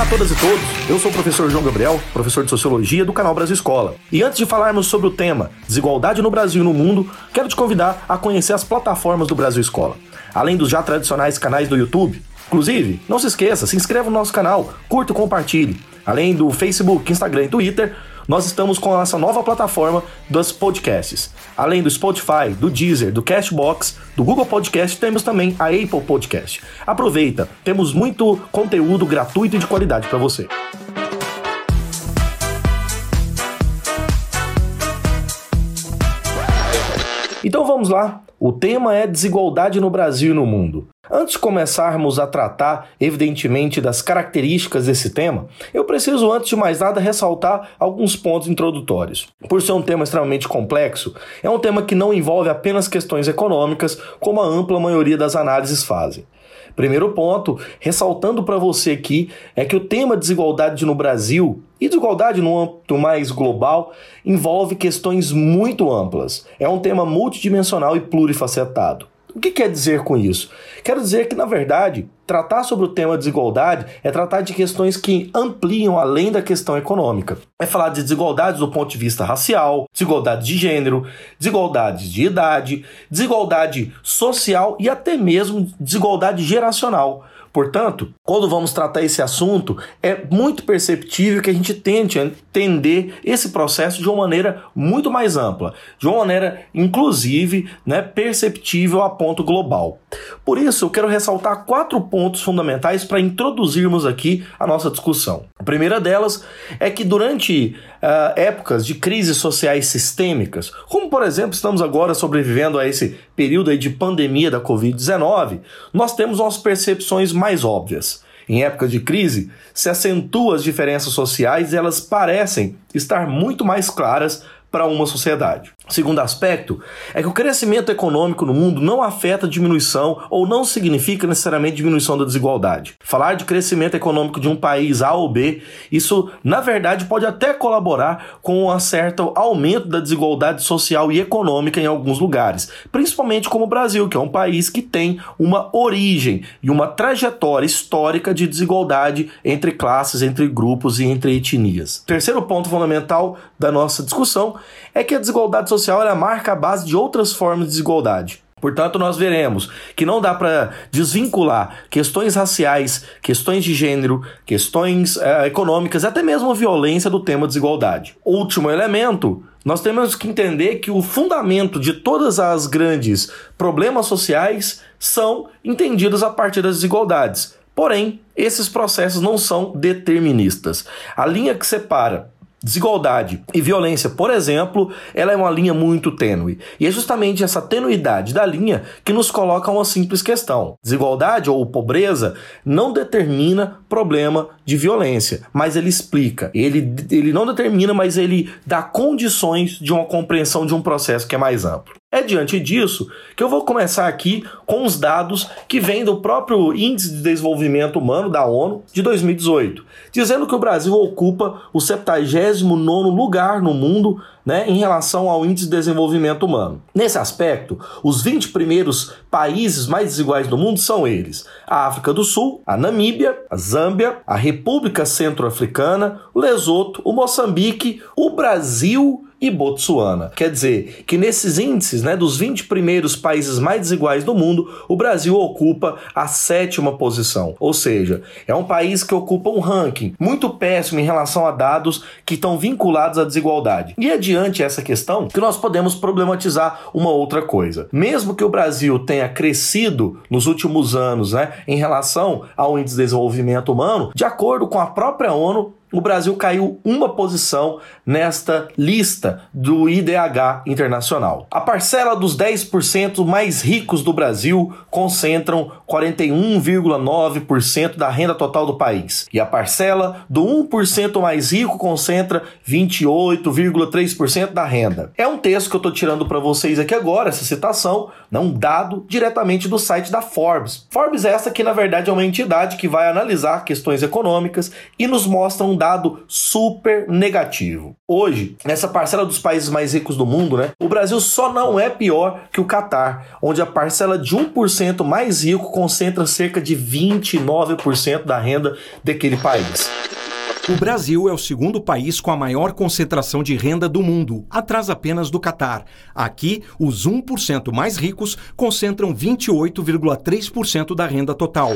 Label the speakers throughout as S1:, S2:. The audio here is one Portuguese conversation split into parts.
S1: A todas e todos, eu sou o professor João Gabriel, professor de Sociologia do canal Brasil Escola. E antes de falarmos sobre o tema Desigualdade no Brasil e no Mundo, quero te convidar a conhecer as plataformas do Brasil Escola. Além dos já tradicionais canais do YouTube, inclusive, não se esqueça, se inscreva no nosso canal, curta e compartilhe. Além do Facebook, Instagram e Twitter, nós estamos com a nossa nova plataforma dos podcasts. Além do Spotify, do Deezer, do Cashbox, do Google Podcast, temos também a Apple Podcast. Aproveita, temos muito conteúdo gratuito e de qualidade para você. Então vamos lá. O tema é desigualdade no Brasil e no mundo. Antes de começarmos a tratar, evidentemente, das características desse tema, eu preciso, antes de mais nada, ressaltar alguns pontos introdutórios. Por ser um tema extremamente complexo, é um tema que não envolve apenas questões econômicas, como a ampla maioria das análises fazem. Primeiro ponto, ressaltando para você aqui, é que o tema desigualdade no Brasil e desigualdade no âmbito mais global envolve questões muito amplas. É um tema multidimensional e plurifacetado. O que quer dizer com isso? Quero dizer que, na verdade, tratar sobre o tema desigualdade é tratar de questões que ampliam além da questão econômica. É falar de desigualdades do ponto de vista racial, desigualdade de gênero, desigualdade de idade, desigualdade social e até mesmo desigualdade geracional. Portanto, quando vamos tratar esse assunto, é muito perceptível que a gente tente entender esse processo de uma maneira muito mais ampla, de uma maneira, inclusive, né, perceptível a ponto global. Por isso, eu quero ressaltar quatro pontos fundamentais para introduzirmos aqui a nossa discussão. A primeira delas é que durante uh, épocas de crises sociais sistêmicas, como por exemplo estamos agora sobrevivendo a esse período de pandemia da Covid-19, nós temos nossas percepções mais óbvias. Em épocas de crise, se acentuam as diferenças sociais e elas parecem estar muito mais claras para uma sociedade. Segundo aspecto é que o crescimento econômico no mundo não afeta diminuição ou não significa necessariamente diminuição da desigualdade. Falar de crescimento econômico de um país A ou B, isso na verdade pode até colaborar com um certo aumento da desigualdade social e econômica em alguns lugares, principalmente como o Brasil, que é um país que tem uma origem e uma trajetória histórica de desigualdade entre classes, entre grupos e entre etnias. Terceiro ponto fundamental da nossa discussão é que a desigualdade social ela marca a base de outras formas de desigualdade. Portanto, nós veremos que não dá para desvincular questões raciais, questões de gênero, questões é, econômicas, até mesmo a violência do tema desigualdade. Último elemento, nós temos que entender que o fundamento de todas as grandes problemas sociais são entendidos a partir das desigualdades. Porém, esses processos não são deterministas. A linha que separa Desigualdade e violência, por exemplo, ela é uma linha muito tênue. E é justamente essa tenuidade da linha que nos coloca uma simples questão. Desigualdade ou pobreza não determina problema de violência, mas ele explica. Ele, ele não determina, mas ele dá condições de uma compreensão de um processo que é mais amplo. É diante disso que eu vou começar aqui com os dados que vêm do próprio Índice de Desenvolvimento Humano da ONU de 2018, dizendo que o Brasil ocupa o 79 lugar no mundo né, em relação ao Índice de Desenvolvimento Humano. Nesse aspecto, os 20 primeiros países mais desiguais do mundo são eles: a África do Sul, a Namíbia, a Zâmbia, a República Centro-Africana, o Lesoto, o Moçambique, o Brasil e Botsuana. Quer dizer que nesses índices, né, dos 20 primeiros países mais desiguais do mundo, o Brasil ocupa a sétima posição. Ou seja, é um país que ocupa um ranking muito péssimo em relação a dados que estão vinculados à desigualdade. E é diante essa questão que nós podemos problematizar uma outra coisa. Mesmo que o Brasil tenha crescido nos últimos anos, né, em relação ao índice de desenvolvimento humano, de acordo com a própria ONU, o Brasil caiu uma posição nesta lista do IDH internacional. A parcela dos 10% mais ricos do Brasil concentram 41,9% da renda total do país, e a parcela do 1% mais rico concentra 28,3% da renda. É um texto que eu estou tirando para vocês aqui agora, essa citação, não dado diretamente do site da Forbes. Forbes é essa que na verdade é uma entidade que vai analisar questões econômicas e nos mostra um dado super negativo. Hoje, nessa parcela dos países mais ricos do mundo, né, o Brasil só não é pior que o Catar, onde a parcela de 1% mais rico concentra cerca de 29% da renda daquele país.
S2: O Brasil é o segundo país com a maior concentração de renda do mundo, atrás apenas do Catar. Aqui, os 1% mais ricos concentram 28,3% da renda total.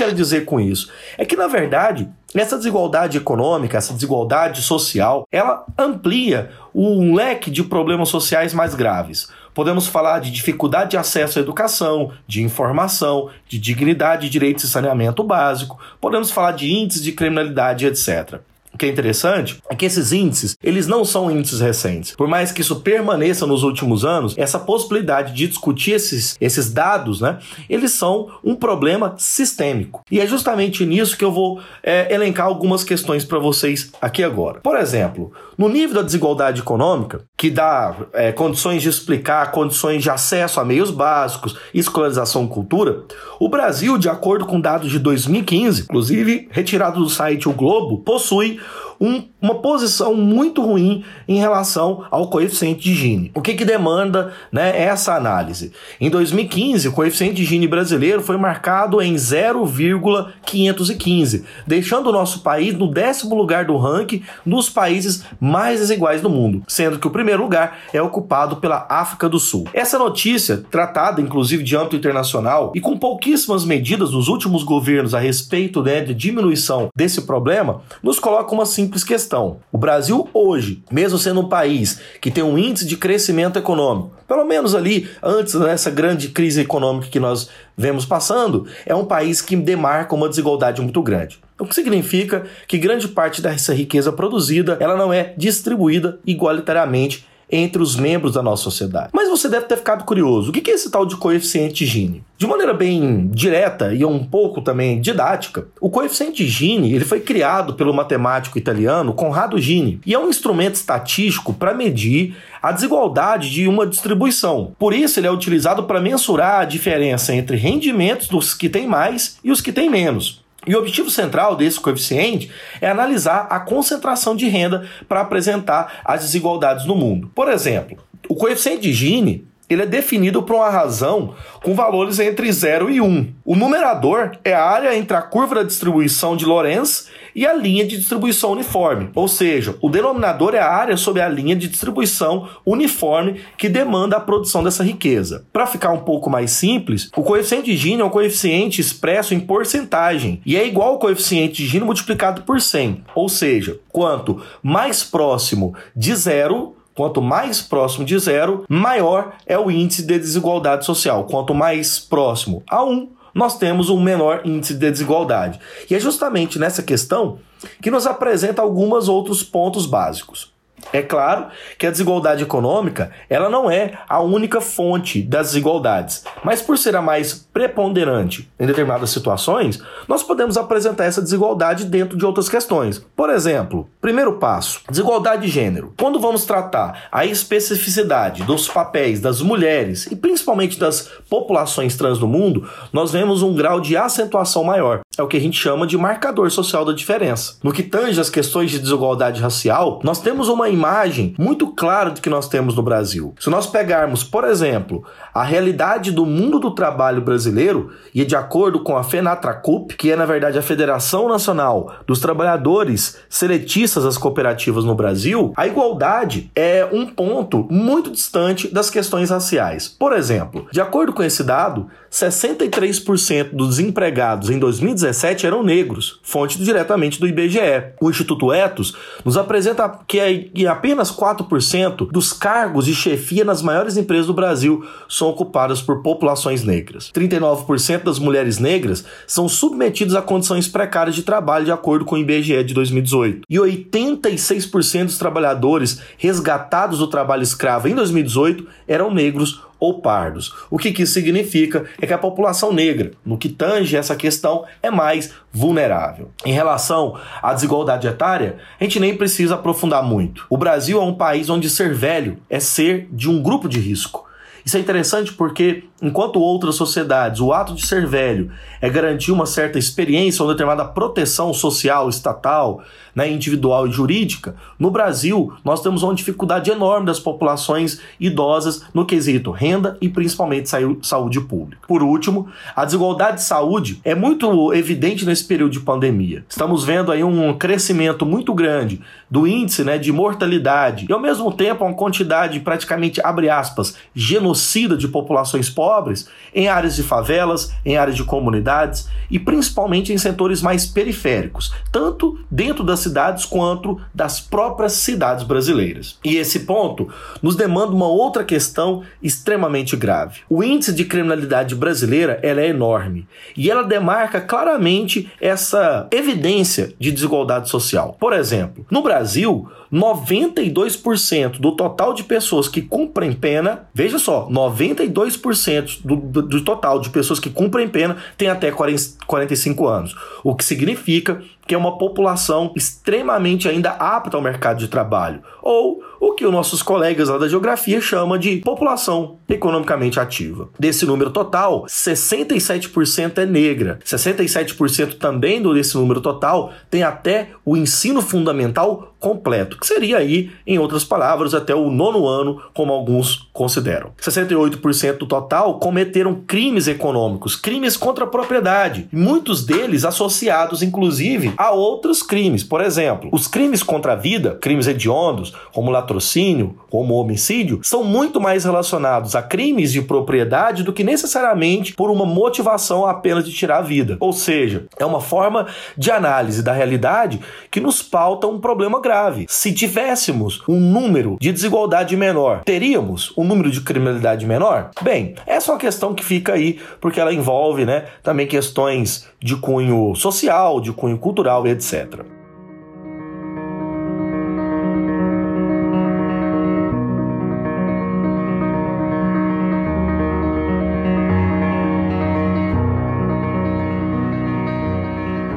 S1: Quero dizer com isso? É que, na verdade, essa desigualdade econômica, essa desigualdade social, ela amplia um leque de problemas sociais mais graves. Podemos falar de dificuldade de acesso à educação, de informação, de dignidade, direitos e saneamento básico. Podemos falar de índices de criminalidade, etc. Que é interessante é que esses índices, eles não são índices recentes. Por mais que isso permaneça nos últimos anos, essa possibilidade de discutir esses, esses dados, né, eles são um problema sistêmico. E é justamente nisso que eu vou é, elencar algumas questões para vocês aqui agora. Por exemplo, no nível da desigualdade econômica, que dá é, condições de explicar condições de acesso a meios básicos, escolarização cultura, o Brasil, de acordo com dados de 2015, inclusive retirado do site O Globo, possui um, uma posição muito ruim em relação ao coeficiente de Gini. O que, que demanda né, essa análise? Em 2015, o coeficiente de Gini brasileiro foi marcado em 0,515, deixando o nosso país no décimo lugar do ranking dos países mais desiguais do mundo, sendo que o primeiro lugar é ocupado pela África do Sul. Essa notícia, tratada inclusive de âmbito internacional e com pouquíssimas medidas dos últimos governos a respeito né, de diminuição desse problema, nos coloca uma simples simples questão. O Brasil hoje, mesmo sendo um país que tem um índice de crescimento econômico, pelo menos ali antes dessa grande crise econômica que nós vemos passando, é um país que demarca uma desigualdade muito grande. O que significa que grande parte dessa riqueza produzida ela não é distribuída igualitariamente entre os membros da nossa sociedade. Mas você deve ter ficado curioso: o que é esse tal de coeficiente Gini? De maneira bem direta e um pouco também didática, o coeficiente Gini ele foi criado pelo matemático italiano Conrado Gini e é um instrumento estatístico para medir a desigualdade de uma distribuição. Por isso, ele é utilizado para mensurar a diferença entre rendimentos dos que têm mais e os que têm menos. E o objetivo central desse coeficiente é analisar a concentração de renda para apresentar as desigualdades no mundo. Por exemplo, o coeficiente de Gini ele é definido por uma razão com valores entre 0 e 1. O numerador é a área entre a curva da distribuição de Lorentz e a linha de distribuição uniforme. Ou seja, o denominador é a área sobre a linha de distribuição uniforme que demanda a produção dessa riqueza. Para ficar um pouco mais simples, o coeficiente de Gini é um coeficiente expresso em porcentagem e é igual ao coeficiente de Gini multiplicado por 100. Ou seja, quanto mais próximo de zero, Quanto mais próximo de zero, maior é o índice de desigualdade social. Quanto mais próximo a 1, nós temos um menor índice de desigualdade. E é justamente nessa questão que nos apresenta alguns outros pontos básicos. É claro que a desigualdade econômica ela não é a única fonte das desigualdades, mas por ser a mais preponderante em determinadas situações, nós podemos apresentar essa desigualdade dentro de outras questões. Por exemplo, primeiro passo, desigualdade de gênero. Quando vamos tratar a especificidade dos papéis das mulheres e principalmente das populações trans no mundo, nós vemos um grau de acentuação maior. É o que a gente chama de marcador social da diferença. No que tange as questões de desigualdade racial, nós temos uma imagem muito clara do que nós temos no Brasil. Se nós pegarmos, por exemplo, a realidade do mundo do trabalho brasileiro, e de acordo com a FENATRACUP, que é na verdade a Federação Nacional dos Trabalhadores Seletistas das Cooperativas no Brasil, a igualdade é um ponto muito distante das questões raciais. Por exemplo, de acordo com esse dado, 63% dos empregados em 2017 eram negros, fonte diretamente do IBGE. O Instituto Etos nos apresenta que é apenas 4% dos cargos de chefia nas maiores empresas do Brasil são ocupadas por populações negras. 39% das mulheres negras são submetidas a condições precárias de trabalho, de acordo com o IBGE de 2018. E 86% dos trabalhadores resgatados do trabalho escravo em 2018 eram negros ou pardos. O que, isso significa é que a população negra, no que tange essa questão, é mais vulnerável. Em relação à desigualdade etária, a gente nem precisa aprofundar muito. O Brasil é um país onde ser velho é ser de um grupo de risco. Isso é interessante porque, enquanto outras sociedades, o ato de ser velho é garantir uma certa experiência, uma determinada proteção social, estatal, né, individual e jurídica, no Brasil nós temos uma dificuldade enorme das populações idosas no quesito renda e principalmente saúde pública. Por último, a desigualdade de saúde é muito evidente nesse período de pandemia. Estamos vendo aí um crescimento muito grande do índice né, de mortalidade e ao mesmo tempo uma quantidade praticamente, abre aspas, genocida de populações pobres em áreas de favelas, em áreas de comunidades e principalmente em setores mais periféricos, tanto dentro das cidades quanto das próprias cidades brasileiras. E esse ponto nos demanda uma outra questão extremamente grave. O índice de criminalidade brasileira ela é enorme e ela demarca claramente essa evidência de desigualdade social. Por exemplo, no Brasil, 92% do total de pessoas que cumprem pena, veja só, 92% do, do, do total de pessoas que cumprem pena tem até 40, 45 anos, o que significa que é uma população extremamente ainda apta ao mercado de trabalho, ou o que os nossos colegas lá da geografia chamam de população economicamente ativa. Desse número total, 67% é negra, 67% também desse número total tem até o ensino fundamental completo, que seria aí, em outras palavras, até o nono ano, como alguns consideram. 68% do total cometeram crimes econômicos, crimes contra a propriedade, muitos deles associados, inclusive, a outros crimes. Por exemplo, os crimes contra a vida, crimes hediondos, como latrocínio, como homicídio, são muito mais relacionados a crimes de propriedade do que necessariamente por uma motivação apenas de tirar a vida. Ou seja, é uma forma de análise da realidade que nos pauta um problema grave. Se tivéssemos um número de desigualdade menor, teríamos um número de criminalidade menor? Bem, essa é uma questão que fica aí porque ela envolve, né, também questões de cunho social, de cunho cultural etc.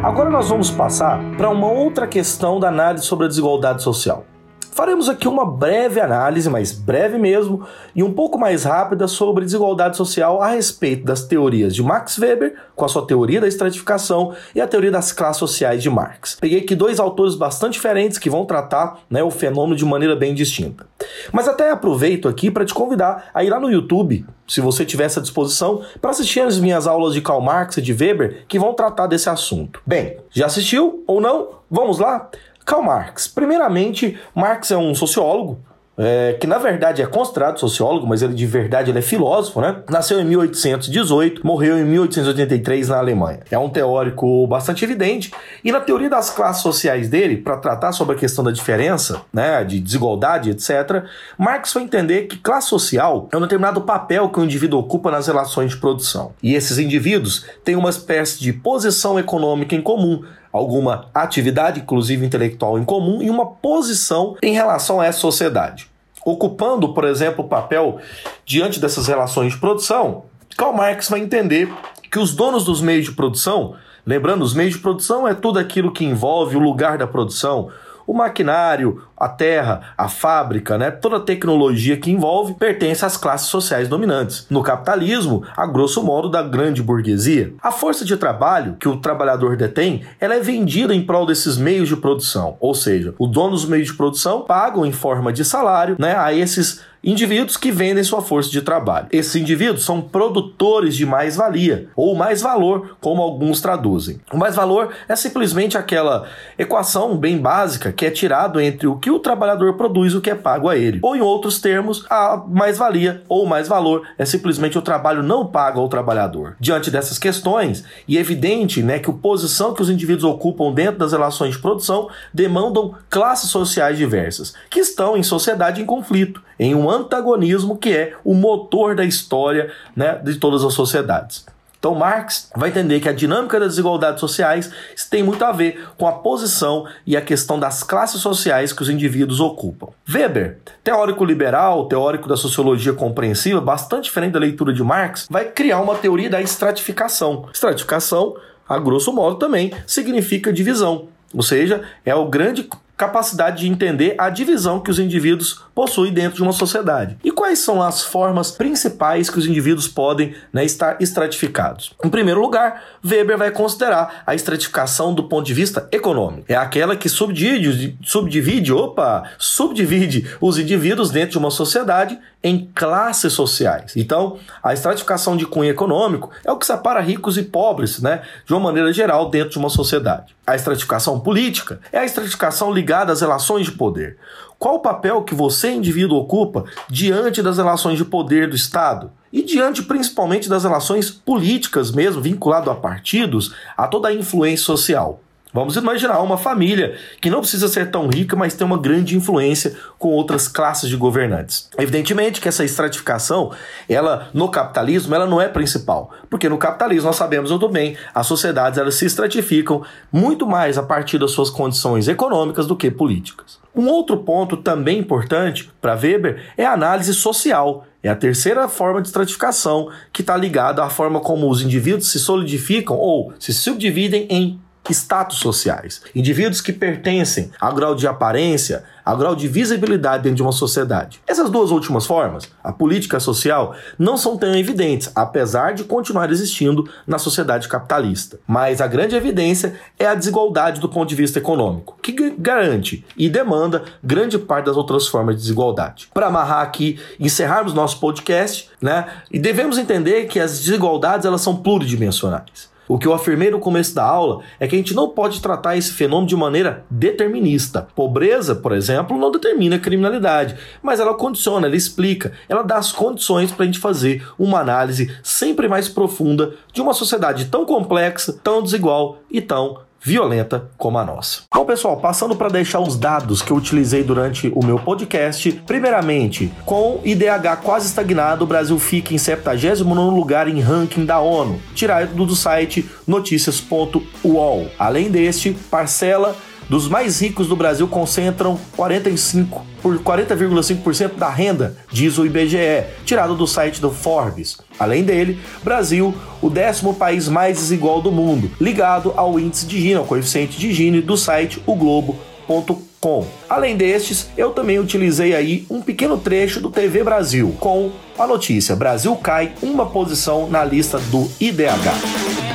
S1: Agora nós vamos passar para uma outra questão da análise sobre a desigualdade social. Faremos aqui uma breve análise, mas breve mesmo, e um pouco mais rápida sobre desigualdade social a respeito das teorias de Max Weber, com a sua teoria da estratificação, e a teoria das classes sociais de Marx. Peguei aqui dois autores bastante diferentes que vão tratar né, o fenômeno de maneira bem distinta. Mas até aproveito aqui para te convidar a ir lá no YouTube, se você tiver essa disposição, para assistir as minhas aulas de Karl Marx e de Weber que vão tratar desse assunto. Bem, já assistiu ou não? Vamos lá? Karl Marx. Primeiramente, Marx é um sociólogo, é, que na verdade é considerado sociólogo, mas ele de verdade ele é filósofo, né? Nasceu em 1818, morreu em 1883 na Alemanha. É um teórico bastante evidente e na teoria das classes sociais dele, para tratar sobre a questão da diferença, né, de desigualdade, etc., Marx foi entender que classe social é um determinado papel que o indivíduo ocupa nas relações de produção. E esses indivíduos têm uma espécie de posição econômica em comum, alguma atividade, inclusive intelectual, em comum e uma posição em relação a essa sociedade. Ocupando, por exemplo, o papel diante dessas relações de produção, Karl Marx vai entender que os donos dos meios de produção, lembrando, os meios de produção é tudo aquilo que envolve o lugar da produção, o maquinário, a terra, a fábrica, né, toda a tecnologia que envolve pertence às classes sociais dominantes. No capitalismo, a grosso modo da grande burguesia. A força de trabalho que o trabalhador detém, ela é vendida em prol desses meios de produção, ou seja, os donos dos meios de produção pagam em forma de salário, né, a esses indivíduos que vendem sua força de trabalho. Esses indivíduos são produtores de mais-valia, ou mais-valor, como alguns traduzem. O mais-valor é simplesmente aquela equação bem básica que é tirado entre o que o trabalhador produz e o que é pago a ele. Ou, em outros termos, a mais-valia ou mais-valor é simplesmente o trabalho não pago ao trabalhador. Diante dessas questões, e é evidente né, que a posição que os indivíduos ocupam dentro das relações de produção demandam classes sociais diversas, que estão em sociedade em conflito, em um antagonismo que é o motor da história né, de todas as sociedades. Então, Marx vai entender que a dinâmica das desigualdades sociais tem muito a ver com a posição e a questão das classes sociais que os indivíduos ocupam. Weber, teórico liberal, teórico da sociologia compreensiva, bastante diferente da leitura de Marx, vai criar uma teoria da estratificação. Estratificação, a grosso modo, também significa divisão. Ou seja, é o grande capacidade de entender a divisão que os indivíduos possuem dentro de uma sociedade. E quais são as formas principais que os indivíduos podem né, estar estratificados? Em primeiro lugar, Weber vai considerar a estratificação do ponto de vista econômico. É aquela que subdivide, subdivide, opa, subdivide os indivíduos dentro de uma sociedade em classes sociais. Então, a estratificação de cunho econômico é o que separa ricos e pobres, né, de uma maneira geral, dentro de uma sociedade. A estratificação política é a estratificação ligada às relações de poder. Qual o papel que você, indivíduo, ocupa diante das relações de poder do Estado? E diante principalmente das relações políticas mesmo, vinculado a partidos, a toda a influência social. Vamos imaginar uma família que não precisa ser tão rica, mas tem uma grande influência com outras classes de governantes. Evidentemente que essa estratificação, ela no capitalismo, ela não é principal, porque no capitalismo nós sabemos muito bem, as sociedades elas se estratificam muito mais a partir das suas condições econômicas do que políticas. Um outro ponto também importante para Weber é a análise social. É a terceira forma de estratificação que está ligada à forma como os indivíduos se solidificam ou se subdividem em status sociais. Indivíduos que pertencem ao grau de aparência, ao grau de visibilidade dentro de uma sociedade. Essas duas últimas formas, a política social, não são tão evidentes, apesar de continuar existindo na sociedade capitalista. Mas a grande evidência é a desigualdade do ponto de vista econômico, que garante e demanda grande parte das outras formas de desigualdade. Para amarrar aqui, encerrarmos nosso podcast, né? E devemos entender que as desigualdades elas são pluridimensionais. O que eu afirmei no começo da aula é que a gente não pode tratar esse fenômeno de maneira determinista. Pobreza, por exemplo, não determina criminalidade, mas ela condiciona, ela explica, ela dá as condições para a gente fazer uma análise sempre mais profunda de uma sociedade tão complexa, tão desigual e tão violenta como a nossa. Bom, pessoal, passando para deixar os dados que eu utilizei durante o meu podcast. Primeiramente, com IDH quase estagnado, o Brasil fica em 79 lugar em ranking da ONU, tirado do site notícias.uol. Além deste, parcela dos mais ricos do Brasil concentram 45 por 40,5% da renda, diz o IBGE, tirado do site do Forbes. Além dele, Brasil, o décimo país mais desigual do mundo, ligado ao índice de Gini, ao coeficiente de Gini do site o Globo.com. Além destes, eu também utilizei aí um pequeno trecho do TV Brasil com a notícia: Brasil cai uma posição na lista do IDH.